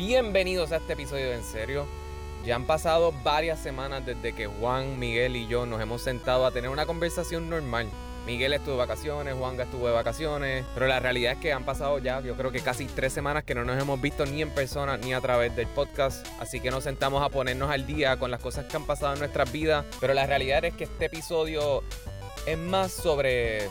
Bienvenidos a este episodio En Serio. Ya han pasado varias semanas desde que Juan, Miguel y yo nos hemos sentado a tener una conversación normal. Miguel estuvo de vacaciones, Juan estuvo de vacaciones, pero la realidad es que han pasado ya, yo creo que casi tres semanas que no nos hemos visto ni en persona ni a través del podcast, así que nos sentamos a ponernos al día con las cosas que han pasado en nuestras vidas, pero la realidad es que este episodio es más sobre...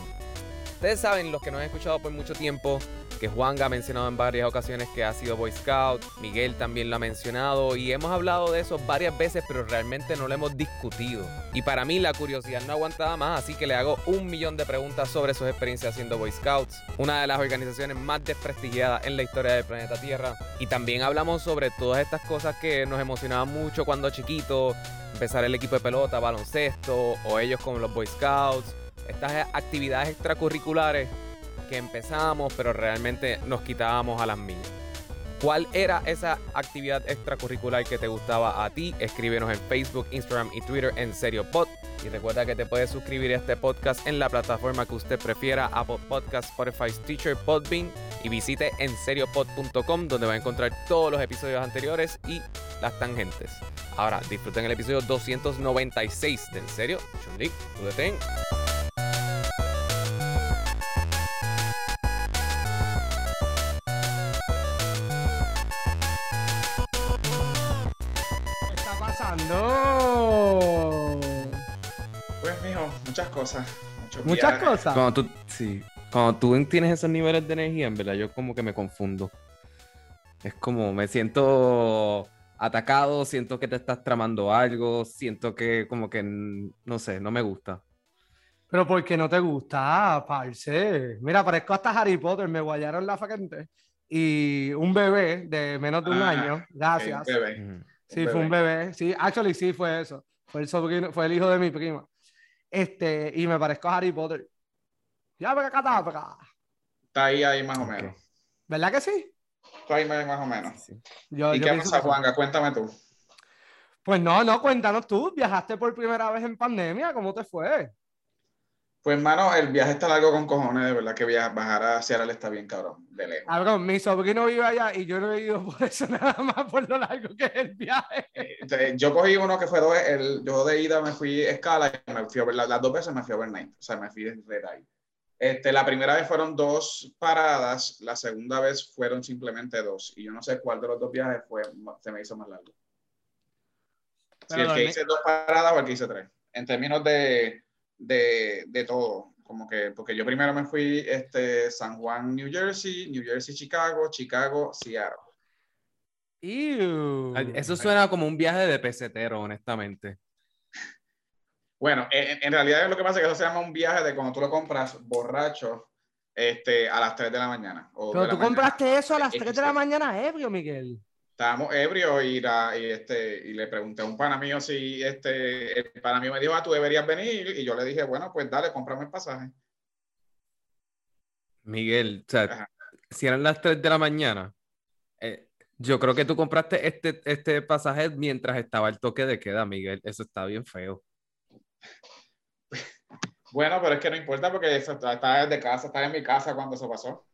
Ustedes saben, los que nos han escuchado por mucho tiempo, que Juan ha mencionado en varias ocasiones que ha sido Boy Scout, Miguel también lo ha mencionado y hemos hablado de eso varias veces, pero realmente no lo hemos discutido. Y para mí la curiosidad no aguantaba más, así que le hago un millón de preguntas sobre sus experiencias siendo Boy Scouts, una de las organizaciones más desprestigiadas en la historia del planeta Tierra. Y también hablamos sobre todas estas cosas que nos emocionaban mucho cuando chiquitos, empezar el equipo de pelota, baloncesto, o ellos con los Boy Scouts, estas actividades extracurriculares que empezamos, pero realmente nos quitábamos a las millas. ¿Cuál era esa actividad extracurricular que te gustaba a ti? Escríbenos en Facebook, Instagram y Twitter en Serio Pod. Y recuerda que te puedes suscribir a este podcast en la plataforma que usted prefiera, Apple Podcast, Spotify, Teacher, Podbean. Y visite en seriopod.com donde va a encontrar todos los episodios anteriores y las tangentes. Ahora, disfruten el episodio 296 de En Serio. Chundi, muchas cosas. Muchas viajes. cosas. Cuando tú, sí, cuando tú tienes esos niveles de energía, en verdad, yo como que me confundo. Es como me siento atacado, siento que te estás tramando algo, siento que como que, no sé, no me gusta. Pero ¿por qué no te gusta, parce? Mira, parezco hasta Harry Potter, me guayaron la facente. Y un bebé de menos de un Ah, año, gracias. Ok, bebé. Sí, fue un bebé. Sí, actually sí fue eso. Fue el sobrino, fue el hijo de mi prima. Este, y me parezco a Harry Potter. Ya, para acá, para acá. Está ahí, ahí más o menos. ¿Verdad que sí? Está ahí más más o menos. Sí. Yo, ¿Y yo qué pasa. Juanga? Cuéntame tú. Pues no, no, cuéntanos tú. Viajaste por primera vez en pandemia, ¿cómo te fue? Pues, hermano, el viaje está largo con cojones, de verdad que viajar, bajar a Seattle está bien cabrón, de lejos. Cabrón, mi sobrino vive allá y yo no he ido por eso nada más por lo largo que es el viaje. Eh, yo cogí uno que fue dos, el, yo de ida me fui a escala y me fui a ver, las, las dos veces me fui a overnight, o sea, me fui de eye. Este, la primera vez fueron dos paradas, la segunda vez fueron simplemente dos, y yo no sé cuál de los dos viajes fue, se me hizo más largo. Si Pero el que hice dos paradas o el que hice tres, en términos de, de, de todo, como que, porque yo primero me fui este, San Juan, New Jersey, New Jersey, Chicago, Chicago, Seattle. Ew. Eso suena como un viaje de pesetero, honestamente. Bueno, en, en realidad lo que pasa es que eso se llama un viaje de cuando tú lo compras borracho este, a las 3 de la mañana. o Pero tú mañana. compraste eso a las Es 3 que de la mañana, ebrio, Miguel. Estábamos ebrios y, la- y, este, y le pregunté a un pana mío si este, el pana mío me dijo, ah, tú deberías venir. Y yo le dije, bueno, pues dale, cómprame el pasaje. Miguel, o sea, Ajá. si eran las 3 de la mañana, eh, yo creo que tú compraste este, este pasaje mientras estaba el toque de queda, Miguel. Eso está bien feo. Bueno, pero es que no importa porque eso, estaba desde casa, estaba en mi casa cuando eso pasó.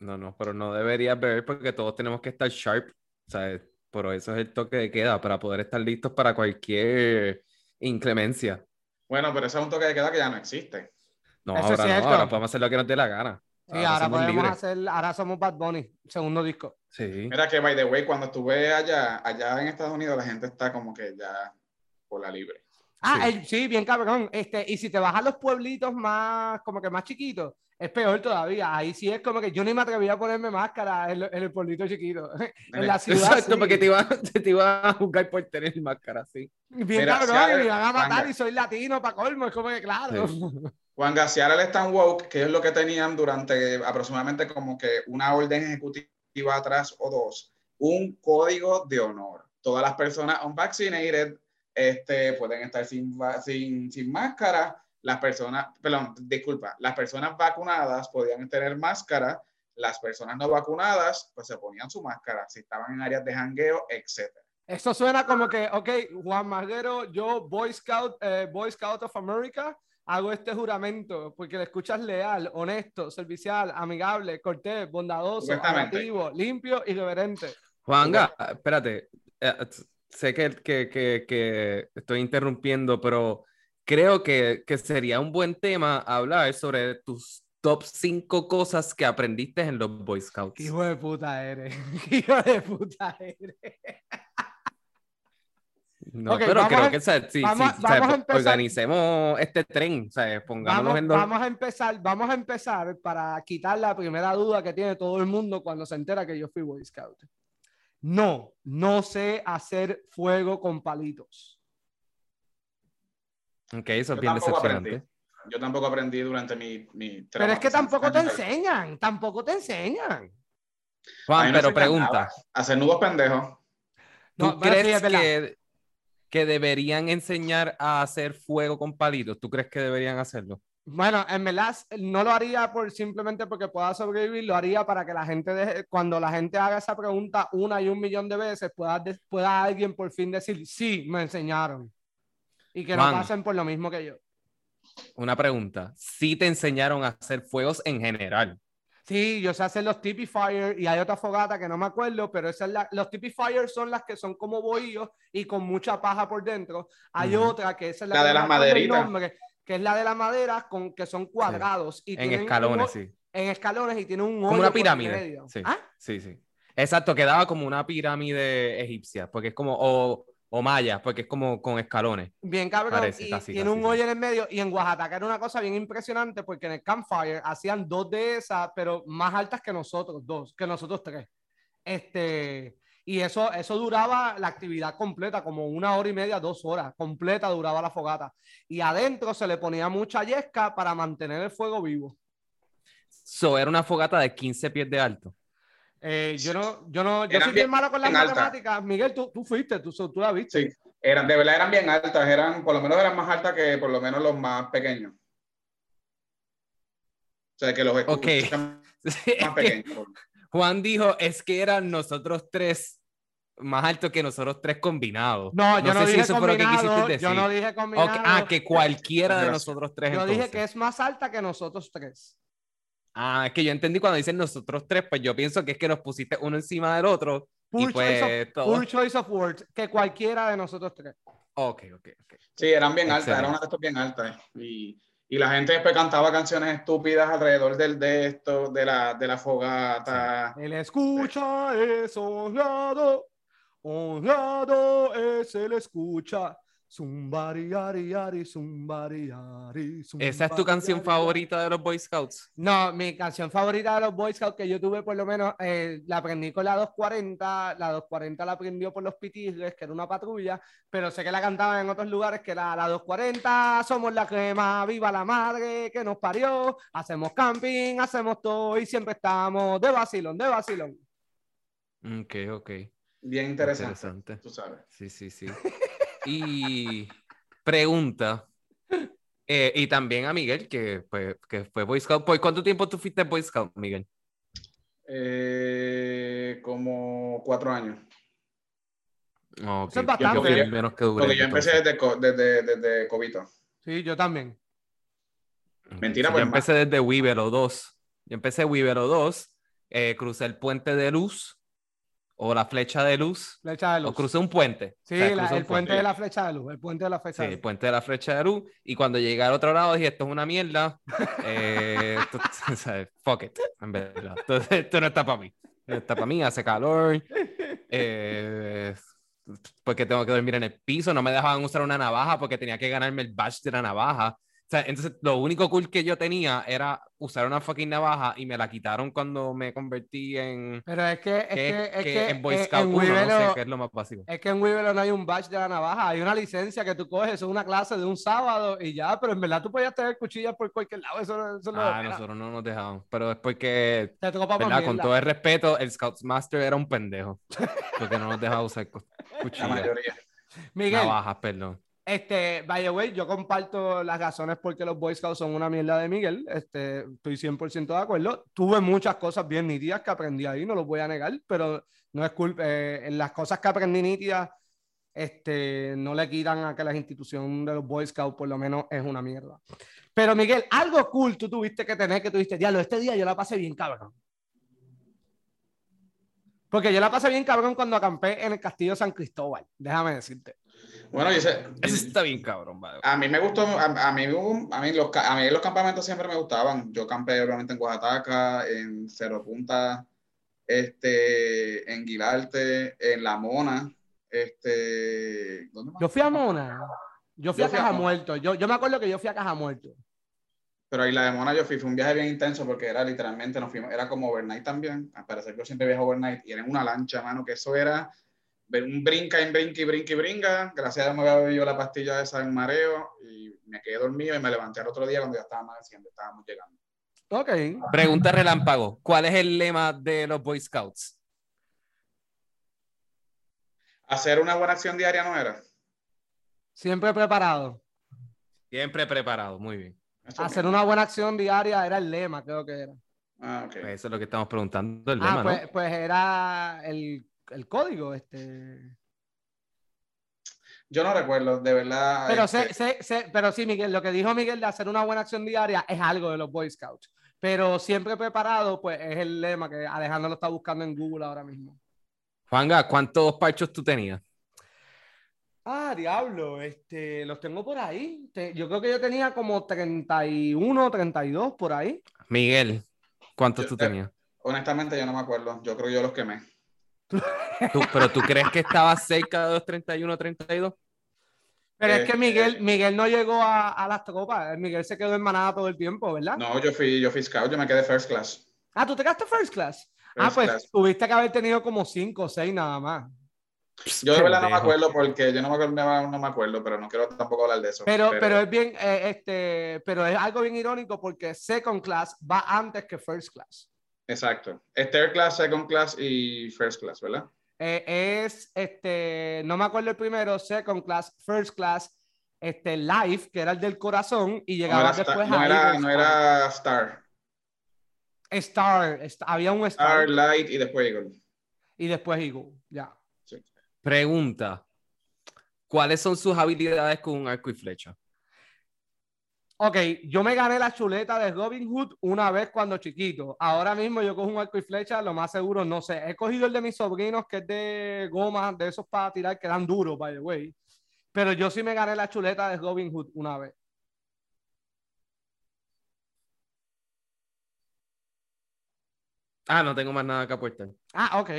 No, no, pero no deberías beber porque todos tenemos que estar sharp, ¿sabes? Por eso es el toque de queda, para poder estar listos para cualquier inclemencia. Bueno, pero eso es un toque de queda que ya no existe. No, Eso es ahora no, ahora podemos hacer lo que nos dé la gana. Sí, ahora somos podemos libres. hacer, ahora somos Bad Bunny, segundo disco. Sí. Mira que, by the way, cuando estuve allá, allá en Estados Unidos, la gente está como que ya por la libre. Ah, Sí. el- sí, bien cabrón. Este, y si te vas a los pueblitos más, como que más chiquitos, es peor todavía. Ahí sí es como que yo ni me atrevía a ponerme máscara en, lo- en el pueblito chiquito. en la ciudad. Exacto, sí. porque te iba, te iba a juzgar por tener máscara, sí. Bien Mira, cabrón, si y me van a matar Juanga. y soy latino para colmo. Es como que claro. Juan García es tan woke, que es lo que tenían durante aproximadamente como que una orden ejecutiva atrás o dos, un código de honor. Todas las personas unvaccinated este, pueden estar sin, sin, sin máscara. Las personas, perdón, disculpa, las personas vacunadas podían tener máscara. Las personas no vacunadas, pues se ponían su máscara si estaban en áreas de jangueo, etcétera. Eso suena como que, ok, Juan Marguero, yo, Boy Scout, eh, Boy Scout of America, hago este juramento porque le escuchas leal, honesto, servicial, amigable, cortés, bondadoso, amativo, limpio y reverente. Juanga, espérate. Sé que, que, que, que estoy interrumpiendo, pero creo que, que sería un buen tema hablar sobre tus top 5 cosas que aprendiste en los Boy Scouts. ¿Qué hijo de puta eres? ¿Qué hijo de puta eres? No, Ok, pero creo a- que sí, vamos- sí, vamos organicemos este tren, sea, pongámonos Vamos, en los... vamos a empezar, vamos a empezar para quitar la primera duda que tiene todo el mundo cuando se entera que yo fui Boy Scout. No, no sé hacer fuego con palitos. Ok, eso es bien decepcionante. aprendí. Yo tampoco aprendí durante mi... mi Pero es que tampoco te enseñan, tampoco te enseñan. Juan, no pero pregunta. Hacer nudos pendejos. ¿tú No, sí, crees que, que deberían enseñar a hacer fuego con palitos? ¿Tú crees que deberían hacerlo? Bueno, en verdad no lo haría por simplemente porque pueda sobrevivir, lo haría para que la gente deje, cuando la gente haga esa pregunta una y un millón de veces, pueda, pueda alguien por fin decir, sí, me enseñaron. Y que Juan. no pasen por lo mismo que yo. Una pregunta, ¿sí te enseñaron a hacer fuegos en general? Sí, yo sé hacer los Tippy Fire y hay otra fogata que no me acuerdo, pero esa es la- los Tippy Fire son las que son como bohíos y con mucha paja por dentro. Hay otra que esa es la, La que de las maderitas. Que es la de la madera con que son cuadrados y En un escalones, ho- sí. en escalones y tiene un Como hoyo una por el pirámide. medio. Sí, ¿Ah? sí, sí. Exacto, quedaba como una pirámide egipcia, porque es como, o, o maya, porque es como con escalones. Bien cabrón, Parece, y casi, tiene casi, un sí. hoyo en el medio y en Oaxaca era una cosa bien impresionante porque en el campfire hacían dos de esas, pero más altas que nosotros dos, que nosotros tres. Este, y eso, eso duraba la actividad completa, como una hora y media, dos horas, completa duraba la fogata. Y adentro se le ponía mucha yesca para mantener el fuego vivo. So, era una fogata de 15 pies de alto. Eh, yo no, yo no, yo Eran soy bien bien- malo con las matemáticas. Miguel, tú, tú fuiste, tú, tú la viste. Sí. Eran, de verdad eran bien altas. Eran, por lo menos eran más altas que por lo menos los más pequeños. O sea, que los más pequeños. Juan dijo, es que eran nosotros tres más altos que nosotros tres combinados. No, yo no, sé si dije eso fue lo que quisiste decir. yo no dije combinado. Ah, que cualquiera de nosotros tres. Yo dije entonces. que es más alta que nosotros tres. Ah, es que yo entendí cuando dicen nosotros tres, pues yo pienso que es que nos pusiste uno encima del otro. Poor, y pues choice, of, todo. poor choice of words, que cualquiera de nosotros tres. Ok, ok, ok. Sí, eran bien altas, eran una de estas bien altas. Y, y la gente después cantaba canciones estúpidas alrededor del de esto, de la, de la fogata. El escucha es honrado, honrado es el escucha. Zumbari, ari, ari, zumbari, ari, ¿Esa es tu canción favorita de los Boy Scouts? No, mi canción favorita de los Boy Scouts que yo tuve por lo menos, eh, la aprendí con la 240, la 240 la aprendió por los Pitigres, que era una patrulla, pero sé que la cantaban en otros lugares, que era la 240, somos la crema, viva la madre que nos parió, hacemos camping, hacemos todo y siempre estamos de vacilón, de vacilón. Ok, ok. Bien interesante, Interesante. tú sabes. Sí, sí, sí. Y pregunta, eh, y también a Miguel, que, pues, que fue Boy Scout. ¿Por cuánto tiempo tú fuiste Boy Scout, Miguel? Eh, como cuatro años. Eso es bastante. el menos que duré. Porque yo empecé desde, desde, desde Cobito. Sí, yo también. Mentira, Sí, pues, Yo empecé desde Weavero 2. Yo empecé Weavero 2, eh, crucé el puente de luz o la flecha de luz, Flecha de o luz. crucé un puente. Sí, O sea, la- el puente de la flecha de luz, el puente de la Sí, flecha de el luz. puente de la flecha de luz. Y cuando llegué al otro lado dije, esto es una mierda. Eh, o fuck it, en verdad. Entonces, esto no está para mí. No está para mí, hace calor. eh, porque tengo que dormir en el piso. No me dejaban usar una navaja porque tenía que ganarme el badge de la navaja. O sea, entonces lo único cool que yo tenía era usar una fucking navaja y me la quitaron cuando me convertí en... Pero es que, es que, es que que en Boy Scout en 1, no sé qué es lo más básico. Es que en Weaver no hay un badge de la navaja, hay una licencia que tú coges, es una clase de un sábado y ya, pero en verdad tú podías tener cuchillas por cualquier lado, eso, no- eso no Ah, era. nosotros no nos dejamos. Pero es porque te ¿verdad? Con todo el respeto, el Scoutsmaster era un pendejo. Porque no nos dejaba usar cu- La cuchillas, mayoría. Miguel, navajas, perdón. Este, by the way, yo comparto las razones por qué los Boy Scouts son una mierda de Miguel, este, estoy 100% de acuerdo. Tuve muchas cosas bien nítidas que aprendí ahí, no los voy a negar, pero no es culpa, eh, las cosas que aprendí nítidas este, no le quitan a que la institución de los Boy Scouts por lo menos es una mierda. Pero Miguel, algo cool tú tuviste que tener que tuviste, diablo, este día yo la pasé bien cabrón. Porque yo la pasé bien cabrón cuando acampé en el Castillo San Cristóbal, déjame decirte. Bueno, dice, Eso está bien cabrón, vale. a mí me gustó, a, a mí, a, mí los, a mí los campamentos siempre me gustaban. Yo campé obviamente en Oaxaca, en Cerro Punta, este, en Guilarte, en La Mona, este, ¿dónde más? Yo fui a Mona, yo fui Yo a fui a Caja. Muerto, yo, yo me acuerdo que yo fui a Caja Muerto. Pero ahí la de Mona yo fui, fue un viaje bien intenso porque era literalmente, nos fuimos, era como overnight también, al parecer yo siempre viajo overnight, y era en una lancha, mano, que eso era un brinca en brinca y brinca y brinca, gracias a Dios me había bebido la pastilla esa en mareo, y me quedé dormido y me levanté al otro día cuando ya estaba amaneciendo, estábamos llegando. Ok. Pregunta relámpago. ¿Cuál es el lema de los Boy Scouts? Hacer una buena acción diaria no era. Siempre preparado. Siempre preparado, muy bien. Eso Hacer una buena acción diaria era el lema, creo que era. Ah, ok. Pues Eso es lo que estamos preguntando, el Ah, lema, pues, ¿no? pues era el, el código, este. Yo no recuerdo, de verdad. Pero, este, sé, sé- sé- pero sí, Miguel, lo que dijo Miguel de hacer una buena acción diaria es algo de los Boy Scouts. Pero siempre preparado, pues es el lema que Alejandro lo está buscando en Google ahora mismo. Juanga, ¿cuántos parchos tú tenías? Ah, diablo, este, los tengo por ahí. Te- yo creo que yo tenía como 31, 32 por ahí. Miguel, ¿cuántos Yo- tú tenías? honestamente, yo no me acuerdo. Yo creo que yo los quemé. ¿Tú- ¿Pero tú crees que estabas cerca de los 31 32? Pero es Eh, que Miguel, Miguel no llegó a, a las tropas. Miguel se quedó en manada todo el tiempo, ¿verdad? No, yo fui, yo fui scout, yo me quedé first class. Ah, ¿tú te quedaste first class? ah, pues class. tuviste que haber tenido como 5 o 6 nada más. Yo de verdad no me acuerdo porque yo no me acuerdo, no me acuerdo, pero no quiero tampoco hablar de eso. Pero, pero, es bien, eh, este, pero es algo bien irónico porque second class va antes que first class. Exacto. Es third class, second class y first class, ¿verdad? Eh, es, este, no me acuerdo el primero, second class, first class, este, life, que era el del corazón, y No llegaba Star, después no, a era, no era Star. Star, est- había un Star, Star, Light y después Eagle. y después Eagle, ya. Pregunta. ¿Cuáles son sus habilidades con un arco y flecha? Ok, yo me gané la chuleta de Robin Hood una vez cuando chiquito. Ahora mismo yo cojo un arco y flecha, lo más seguro, no sé. He cogido el de mis sobrinos, que es de goma, de esos para tirar, que dan duros, by the way. Pero yo sí me gané la chuleta de Robin Hood una vez. Ah, no tengo más nada que aportar. Ah, ok.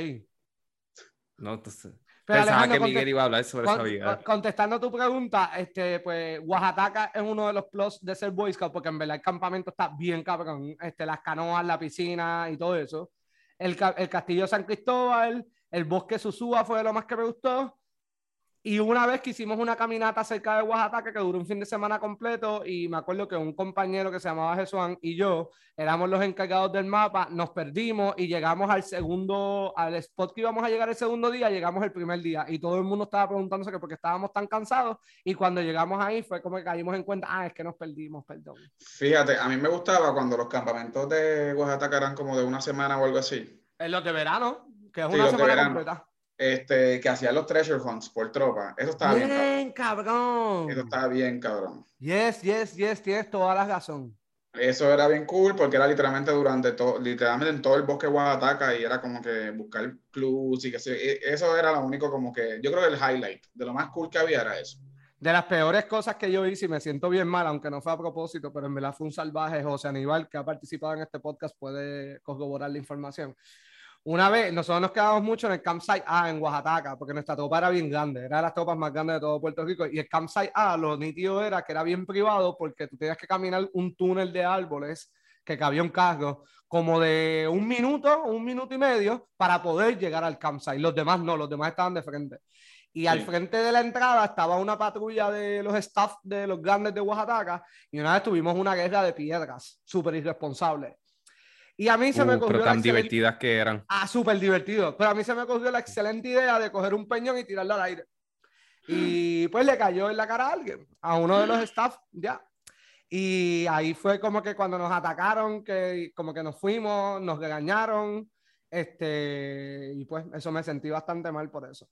No, entonces. Pero Pensaba Alejandro, que Miguel iba a hablar sobre con- esa con- contestando tu pregunta, este, pues Oaxaca es uno de los plus de ser Boy Scout, porque en verdad el campamento está bien cabrón. Este, las canoas, la piscina y todo eso. El, el castillo San Cristóbal, el bosque Susúa fue de lo más que me gustó. Y una vez que hicimos una caminata cerca de Oaxaca que duró un fin de semana completo y me acuerdo que un compañero que se llamaba Jesuán y yo éramos los encargados del mapa, nos perdimos y llegamos al segundo, al spot que íbamos a llegar el segundo día, llegamos el primer día y todo el mundo estaba preguntándose que por qué estábamos tan cansados y cuando llegamos ahí fue como que caímos en cuenta, ah, es que nos perdimos, perdón. Fíjate, a mí me gustaba cuando los campamentos de Oaxaca eran como de una semana o algo así. En los de verano, que es Sí, una semana completa. Este, que hacían los treasure hunts por tropa. Eso estaba bien, cabrón. Bien, cabrón. Eso estaba bien, cabrón. Yes, yes, yes, tienes toda la razón. Eso era bien cool porque era literalmente durante todo, literalmente en todo el bosque de Oaxaca y era como que buscar clues y que se, eso era lo único como que, yo creo que el highlight, de lo más cool que había era eso. De las peores cosas que yo hice y me siento bien mal, aunque no fue a propósito, pero en verdad fue un salvaje. José Aníbal, que ha participado en este podcast, puede corroborar la información. Una vez, nosotros nos quedamos mucho en el campsite A en Oaxaca, porque nuestra tropa era bien grande, era de las tropas más grandes de todo Puerto Rico. Y el campsite A, lo nítido era que era bien privado, porque tú tenías que caminar un túnel de árboles que cabía un carro, como de un minuto, un minuto y medio, para poder llegar al campsite. Los demás no, los demás estaban de frente. Y al Sí. frente de la entrada estaba una patrulla de los staff de los grandes de Oaxaca y una vez tuvimos una guerra de piedras, súper irresponsable. Y a mí se me Uh, ocurrió pero la tan divertidas que eran. Ah, súper divertido. Pero a mí se me ocurrió la excelente idea de coger un peñón y tirarlo al aire. Y pues le cayó en la cara a alguien, a uno de los staff, ya. Y ahí fue como que cuando nos atacaron, que como que nos fuimos, nos regañaron. Este, y pues eso me sentí bastante mal por eso.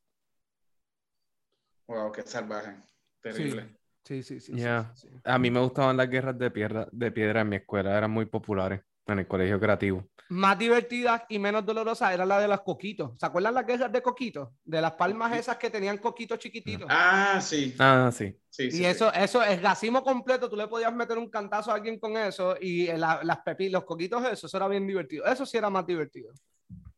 Wow, qué salvaje. Terrible. Sí, sí, sí. Ya. sí, sí. A mí me gustaban las guerras de piedra, de piedra en mi escuela, eran muy populares en el colegio creativo. Más divertidas y menos dolorosas era la de los coquitos. ¿Se acuerdan las guerras de coquitos? De las palmas esas que tenían coquitos chiquititos. Ah, sí. Ah, sí. sí, sí, y eso, eso es racimo completo, tú le podías meter un cantazo a alguien con eso y la- las pepi, los coquitos, eso, eso era bien divertido. Eso sí era más divertido.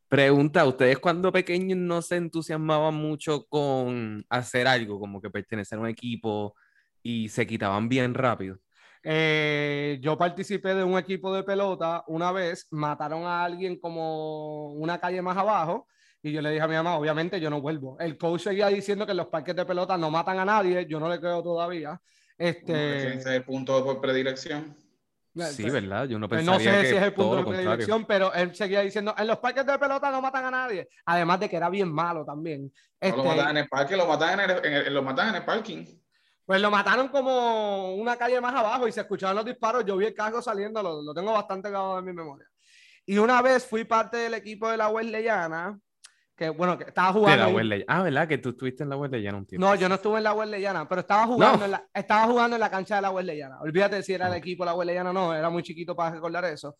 Pregunta, ¿ustedes cuando pequeños no se entusiasmaban mucho con hacer algo, como que pertenecer a un equipo y se quitaban bien rápido? Eh, yo participé de un equipo de pelota una vez, mataron a alguien como una calle más abajo y yo le dije a mi mamá, obviamente yo no vuelvo. El coach seguía diciendo que en los parques de pelota no matan a nadie, yo no le creo todavía. Ese Este, es el punto por predilección. Sí, ¿verdad? Yo no Pues pensaría no sé que si es el punto de predilección, pero él seguía diciendo, en los parques de pelota no matan a nadie. Además de que era bien malo también. No Este, lo matan en el parque, lo matan en el, en el- lo matan en el parking. Pues lo mataron como una calle más abajo y se escuchaban los disparos. Yo vi el carro saliendo, lo, lo tengo bastante grabado en mi memoria. Y una vez fui parte del equipo de la Wesleyana, que bueno, que estaba De jugando. la ahí. Ah, ¿verdad? Que tú estuviste en la Wesley un tiempo. No, yo no estuve en la Wesleyana, pero estaba jugando, No. en la, estaba jugando en la cancha de la Wesleyana. Olvídate si era el Ah. equipo de la Wesleyana o no, era muy chiquito para recordar eso.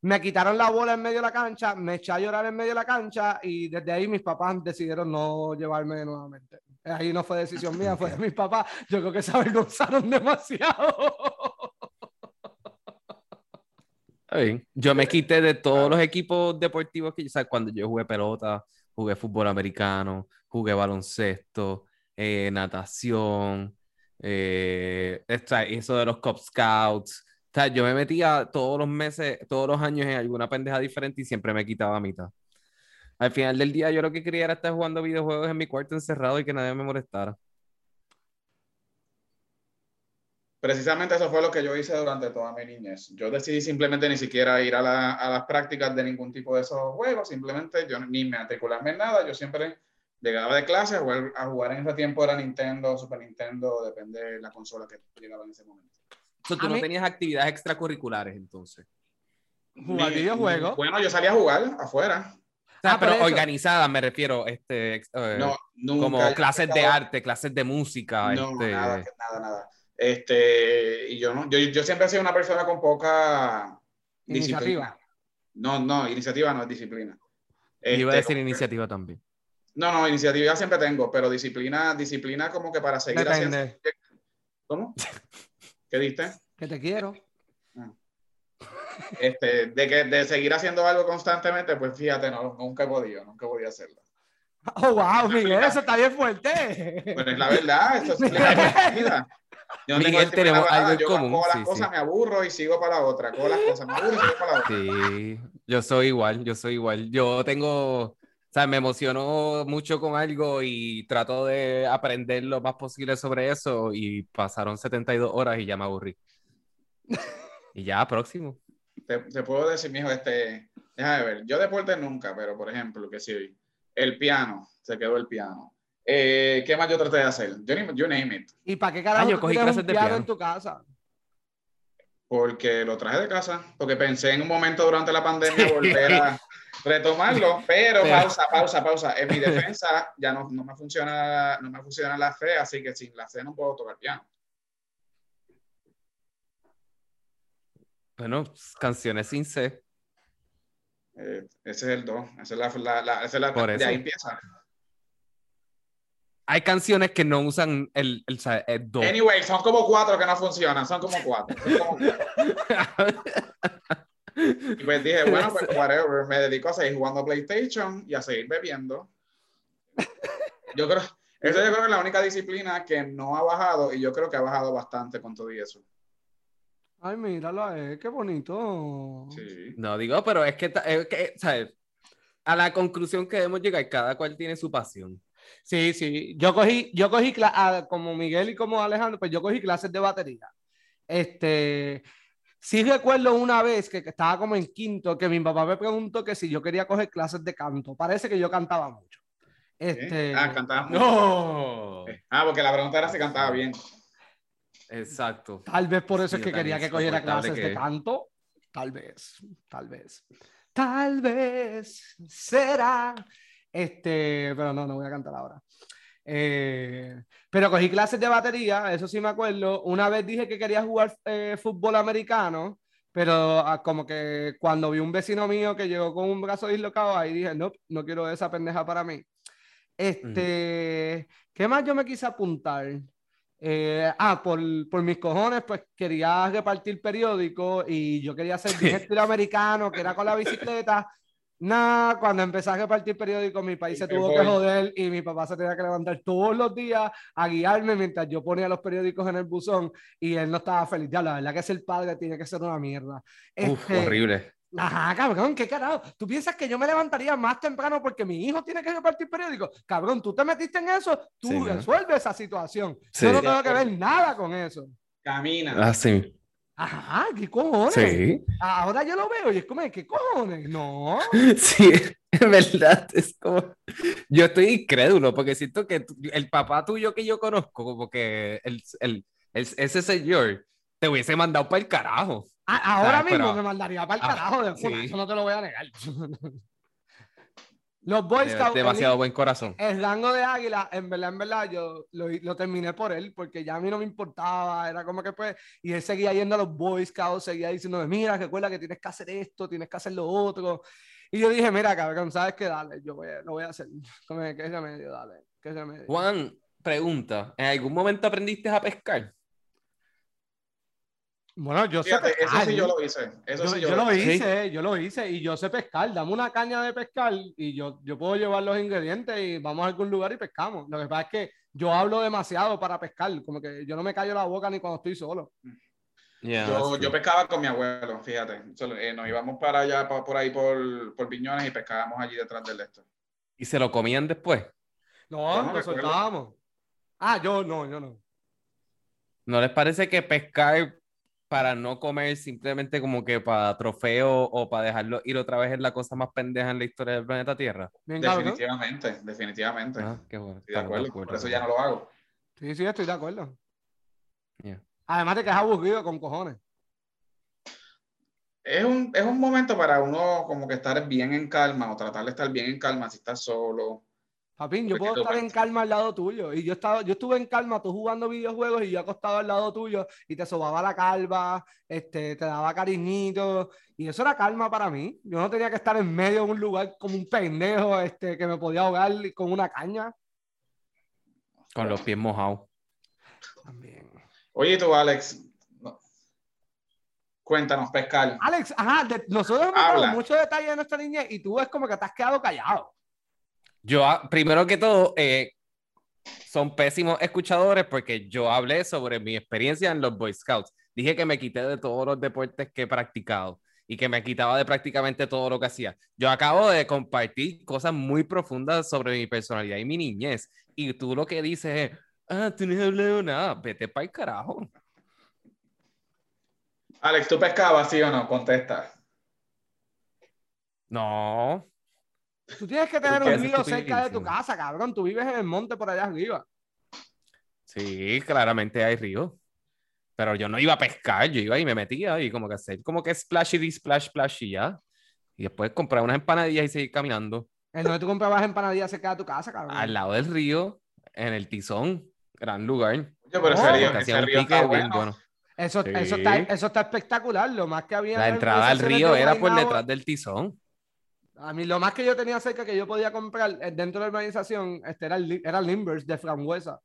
Me quitaron la bola en medio de la cancha, me eché a llorar en medio de la cancha y desde ahí mis papás decidieron no llevarme nuevamente. Ahí no fue decisión mía, fue de mis papás. Yo creo que se avergonzaron demasiado. Yo me quité de todos los equipos deportivos que, o sea, cuando yo jugué pelota, jugué fútbol americano, jugué baloncesto, eh, natación, eh, eso de los Cub Scouts. O sea, yo me metía todos los meses, todos los años en alguna pendeja diferente y siempre me quitaba a mitad. Al final del día, yo lo que quería era estar jugando videojuegos en mi cuarto encerrado y que nadie me molestara. Precisamente eso fue lo que yo hice durante toda mi niñez. Yo decidí simplemente ni siquiera ir a, la- a las prácticas de ningún tipo de esos juegos, simplemente yo ni me matricularme en nada, yo siempre llegaba de clase a jugar, a jugar en ese tiempo era Nintendo, Super Nintendo, depende de la consola que llegaba en ese momento. O sea, tú A no mí- tenías actividades extracurriculares entonces. Jugar videojuegos. Bueno, yo salía a jugar afuera. O sea, Ah, pero eso. organizadas, me refiero, este, eh, No, nunca. como clases de arte, clases de música. No, este, nada, que- nada, nada. Este, y yo no, yo, yo siempre he sido una persona con poca disciplina. Iniciativa. No, no, iniciativa no es disciplina. Iba a Este, decir iniciativa también. No, no, iniciativa siempre tengo, pero disciplina, disciplina como que para seguir haciendo. ¿Cómo? ¿Qué diste? Que te quiero. Este, de que de seguir haciendo algo constantemente, pues fíjate, no, nunca he podido, nunca he podido hacerlo. Oh, wow, Miguel, eso está bien fuerte. Pero es la verdad, eso es la vida. Yo Miguel, tenemos algo en yo común, cojo las sí, cosas, sí. me aburro y sigo para la otra. Cojo las cosas, me aburro y sigo para la otra. Sí, yo soy igual, yo soy igual. Yo tengo, o sea, me emociono mucho con algo y trato de aprender lo más posible sobre eso y pasaron 72 horas y ya me aburrí. Y ya, próximo. Te, te puedo decir, mijo, este, déjame ver, yo deporte nunca, pero por ejemplo, que sí, el piano, se quedó el piano. Eh, ¿Qué más yo traté de hacer? You name, you name it. ¿Y para qué carajo Ah, yo tú cogí tienes clases un de piano piano. en tu casa? Porque lo traje de casa, porque pensé en un momento durante la pandemia volver a retomarlo, pero Pero- pausa, pausa, pausa. En mi defensa ya no, no me funciona, no me funciona la fe, así que sin la fe no puedo tocar piano. Bueno, canciones sin C. Eh, ese es el do, esa es la, la, la- esa es la Por de eso. ahí empieza. Hay canciones que no usan el, el, el do. Anyway, son como cuatro que no funcionan, son como cuatro. son como cuatro. Y pues dije, bueno, pues whatever, me dedico a seguir jugando PlayStation y a seguir bebiendo. Yo creo, eso yo creo que es la única disciplina que no ha bajado y yo creo que ha bajado bastante con todo y eso. Ay, míralo, eh, qué bonito. Sí. No digo, pero es que, es que, ¿sabes? A la conclusión que debemos llegar, cada cual tiene su pasión. Sí, sí. Yo cogí, yo cogí ah, como Miguel y como Alejandro, pues yo cogí clases de batería. Este, sí recuerdo una vez que, que estaba como en quinto, que mi papá me preguntó que si yo quería coger clases de canto. Parece que yo cantaba mucho. Este, Ah, cantaba mucho. No. Ah, porque la pregunta era si cantaba bien. Exacto. Tal vez por eso Sí, es que quería que cogiera clases que de canto. Tal vez, tal vez. Tal vez será. Este, pero no, no voy a cantar ahora. Eh, pero cogí clases de batería, eso sí me acuerdo. Una vez dije que quería jugar eh, fútbol americano, pero ah, como que cuando vi un vecino mío que llegó con un brazo dislocado, ahí dije, no, no quiero esa pendeja para mí. Este, ¿qué más yo me quise apuntar? Eh, ah, por, por, mis cojones, pues quería repartir periódico y yo quería ser bien estilo americano, que era con la bicicleta. Nada, cuando empecé a repartir periódico, mi país se tuvo que joder y mi papá se tenía que levantar todos los días a guiarme mientras yo ponía los periódicos en el buzón y él no estaba feliz. Ya, la verdad que ser padre tiene que ser una mierda. Uf, este, horrible. Ajá, cabrón, qué carajo. ¿Tú piensas que yo me levantaría más temprano porque mi hijo tiene que repartir periódicos? Cabrón, tú te metiste en eso, tú resuelves esa situación. Yo no tengo que ver nada con eso. Camina. Ah, sí. Ajá, ¿qué cojones? Sí. Ahora yo lo veo y es como, ¿qué cojones? No. Sí, en verdad, es como. Yo estoy incrédulo porque siento que el papá tuyo que yo conozco, como que el, el, ese señor te hubiese mandado para el carajo. Ahora mismo me mandaría para el ah, carajo, de eso no te lo voy a negar. Los Boy Scouts. Demasiado buen corazón. El rango de águila, en verdad, en verdad, yo lo, lo, terminé por él, porque ya a mí no me importaba, era como que pues, y él seguía yendo a los Boy Scouts, seguía diciéndome, mira, recuerda que tienes que hacer esto, tienes que hacer lo otro. Y yo dije, mira, cabrón, ¿sabes qué? Dale, yo voy lo voy a hacer. ¿Qué remedio? Dale, ¿qué remedio? Juan, pregunta, ¿en algún momento aprendiste a pescar? Bueno, yo sé pescar. Eso sí yo lo hice. Eso yo, sí yo, lo, hice, yo lo hice y yo sé pescar. Dame una caña de pescar y yo, yo puedo llevar los ingredientes y vamos a algún lugar y pescamos. Lo que pasa es que yo hablo demasiado para pescar, como que yo no me callo la boca ni cuando estoy solo. yo, yo, pescaba con mi abuelo, fíjate. Eh, nos íbamos para allá, por ahí, por, por Piñones y pescábamos allí detrás del esto. ¿Y se lo comían después? No, no lo soltábamos. Ah, yo no, yo no. ¿No les parece que pescar para no comer simplemente como que para trofeo o para dejarlo ir otra vez es la cosa más pendeja en la historia del planeta Tierra. definitivamente, definitivamente. Ah, qué bueno. Estoy de acuerdo, por eso ya no lo hago. Sí, sí, estoy de acuerdo. Además de que es aburrido con cojones. Es un, es un momento para uno como que estar bien en calma o tratar de estar bien en calma si estás solo Papín, yo puedo estar en calma al lado tuyo. Y yo, estaba, yo estuve en calma, tú jugando videojuegos y yo acostado al lado tuyo y te sobaba la calva, este, te daba cariñito. Y eso era calma para mí. Yo no tenía que estar en medio de un lugar como un pendejo este, que me podía ahogar con una caña. Con los pies mojados. También. Oye, tú, Alex, Cuéntanos, pescar. Alex, ajá, nosotros hemos dado muchos detalles de nuestra niña y tú ves como que te has quedado callado. Yo, ah, primero que todo, eh, son pésimos escuchadores porque yo hablé sobre mi experiencia en los Boy Scouts. Dije que me quité de todos los deportes que he practicado y que me quitaba de prácticamente todo lo que hacía. Yo acabo de compartir cosas muy profundas sobre mi personalidad y mi niñez. Y tú lo que dices es, ah, tú no has hablado nada, vete para el carajo. Alex, ¿tú pescabas, sí o no? Contesta. No. Tú tienes que tener un río cerca de tu casa, cabrón. Tú vives en el monte por allá arriba. Sí, claramente hay río. Pero yo no iba a pescar, yo iba y me metía y como que hacer como que splashy, splash, splash y ya. Y después comprar unas empanadillas y seguir caminando. ¿En dónde tú comprabas empanadillas cerca de tu casa, cabrón? Al lado del río, en el Tizón, gran lugar. Yo, pero ese río, ese río está bueno. Eso, eso, está, eso está espectacular. Lo más que había. La entrada al río era por detrás del Tizón. A mí lo más que yo tenía cerca que yo podía comprar eh, dentro de la organización este era, el, era Limbers de frambuesa.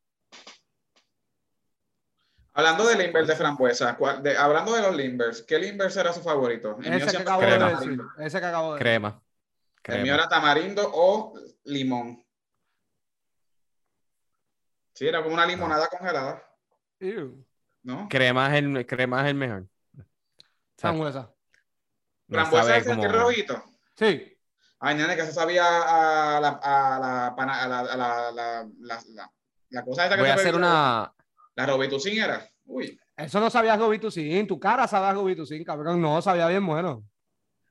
Hablando de Limbers de frambuesa, hablando de los Limbers, ¿qué Limbers era su favorito? ese, que acabo de decir, ese que acabo de Crema. El mío era tamarindo o limón. Sí, era como una limonada congelada. ¿No? Crema es el, crema es el mejor. Frambuesa. ¿Frambuesa es el rojito? Sí. Ay, nene, que eso sabía a la, a la, a la, a la, la, la, la, cosa esa que Voy a hacer una... La Robitussin era. Uy. Eso no sabía Robitussin. Tu cara sabía Robitussin, cabrón. No, sabía bien bueno.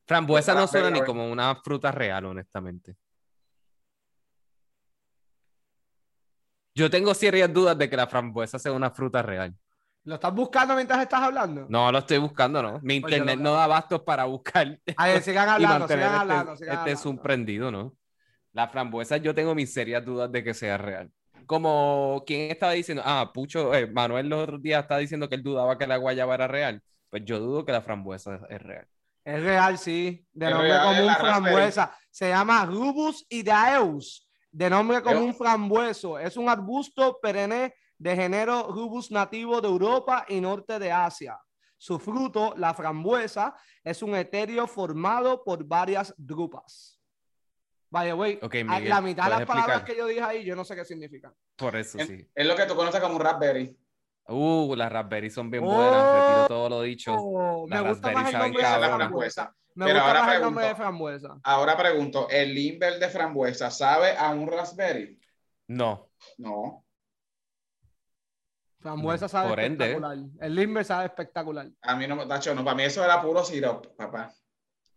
Frambuesa no suena ni como una fruta real, honestamente. Yo tengo serias dudas de que la frambuesa sea una fruta real. ¿Lo estás buscando mientras estás hablando? No, lo estoy buscando, no. Mi internet no da bastos para buscar. A ver, sigan hablando, sigan hablando. Este, este es un prendido, ¿no? La frambuesa, yo tengo mis serias dudas de que sea real. como quien estaba diciendo, ah, Pucho, eh, Manuel los otros días está diciendo que él dudaba que la guayaba era real. Pues yo dudo que la frambuesa es, es real. Es real, sí. De Es nombre real, es común frambuesa. Se llama Rubus idaeus. De nombre común frambueso. Es un arbusto perenne de género Rubus nativo de Europa y norte de Asia. Su fruto, la frambuesa, es un etéreo formado por varias drupas. Vaya, güey. Ok, a- Miguel, la mitad de las ¿puedes palabras explicar? que yo dije ahí, yo no sé qué significan. Por eso Es, sí. es lo que tú conoces como un Raspberry. Uh, las raspberry son bien Oh. buenas. Retiro todo lo dicho. Oh, me gusta más el saben nombre de frambuesa. Me Pero gusta ahora más el nombre de pregunto. frambuesa. Ahora pregunto, ¿el limber de frambuesa sabe a un raspberry? No. No. Frambuesa Mm, sabe por ende. espectacular. El limber sabe espectacular. A mí no me tacho, no, para mí eso era puro syrup, papá.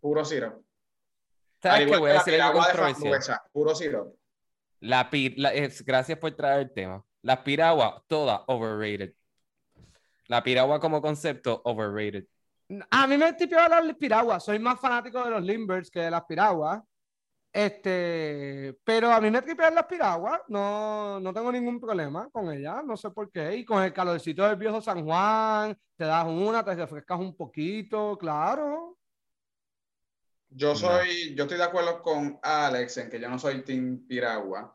Puro. Al ¿Sabes qué? Voy a la decir algo controversial. puro syrup. La pi- la- es- gracias por traer el tema. La piragua, toda overrated. La piragua como concepto, overrated. A mí me tipió las piraguas. Soy más fanático de los limbers que de las piraguas. Este, pero a mí me tripean las piraguas. No, no tengo ningún problema con ellas. No sé por qué. Y con el calorcito del viejo San Juan, te das una, te refrescas un poquito, claro. Yo soy, yo estoy de acuerdo con Alex en que yo no soy Team Piragua.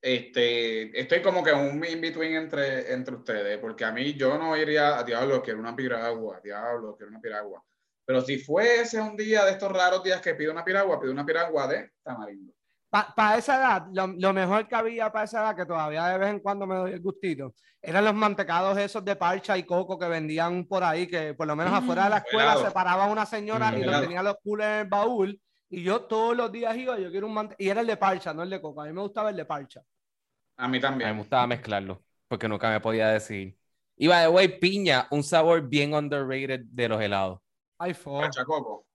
Este, estoy como que un in-between entre, entre ustedes, porque a mí yo no iría a diablo, quiero una piragua, diablo, quiero una piragua. Pero si fuese un día de estos raros días que pido una piragua, pido una piragua de tamarindo. Para esa edad, lo, lo mejor que había para esa edad, que todavía de vez en cuando me doy el gustito, eran los mantecados esos de parcha y coco que vendían por ahí, que por lo menos Mm, afuera de la escuela helado. se paraba una señora Mm, y los tenía los culos en el baúl. Y yo todos los días iba, yo quiero un mante Y era el de parcha, no el de coco. A mí me gustaba el de parcha. A mí A mí me también. gustaba mezclarlo, porque nunca me podía decir. Y by the way, piña, un sabor bien underrated de los helados. Pachacoco.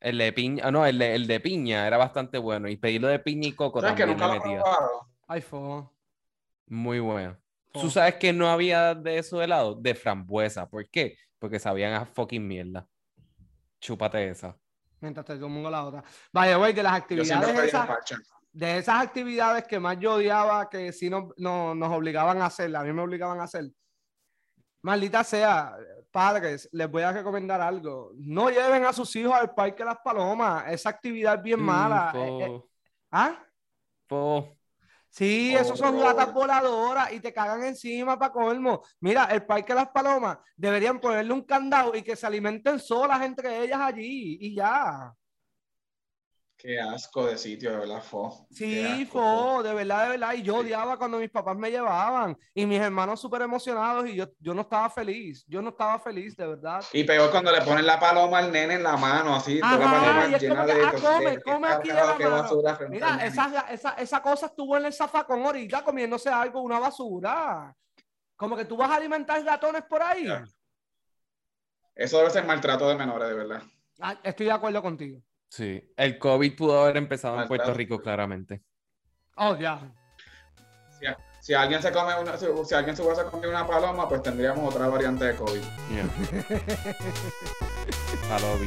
El de piña, no, el de, el de piña era bastante bueno. Y pedirlo de piña y coco ¿Sabes que también nunca lo fo. Muy bueno. fo. ¿Tú sabes que no había de esos helados? De frambuesa. ¿Por qué? Porque sabían a fucking mierda. Chúpate esa. Mientras te tomo la otra. Vaya, güey, de las actividades esas, de esas actividades que más yo odiaba, que sí no, no- nos obligaban a hacer, a mí me obligaban a hacer. Maldita sea, padres, les voy a recomendar algo. No lleven a sus hijos al Parque Las Palomas. Esa actividad es bien mala. Mm, Eh, eh, po, ¿Ah? po. Sí, Oh, esos son Lord. ratas voladoras y te cagan encima para colmo. Mira, el Parque Las Palomas deberían ponerle un candado y que se alimenten solas entre ellas allí y ya. Qué asco de sitio, de verdad, fo. Sí, fo, de verdad, de verdad. Y yo Sí. odiaba cuando mis papás me llevaban y mis hermanos súper emocionados y yo, yo no estaba feliz. Yo no estaba feliz, de verdad. Y peor cuando le ponen la paloma al nene en la mano, así, toda la Ajá, paloma llena que, de... ah, come, come aquí de la mano. Mira, esa, esa, esa cosa estuvo en el zafacón ahorita comiéndose algo, una basura. Como que tú vas a alimentar ratones por ahí. Eso debe ser maltrato de menores, de verdad. Ah, estoy de acuerdo contigo. Sí. El COVID pudo haber empezado en. Puerto Rico, claramente. Oh, ya. Si, si alguien se come una, si, si alguien se hubiese comido una paloma, pues tendríamos otra variante de COVID. Yeah. Palobi.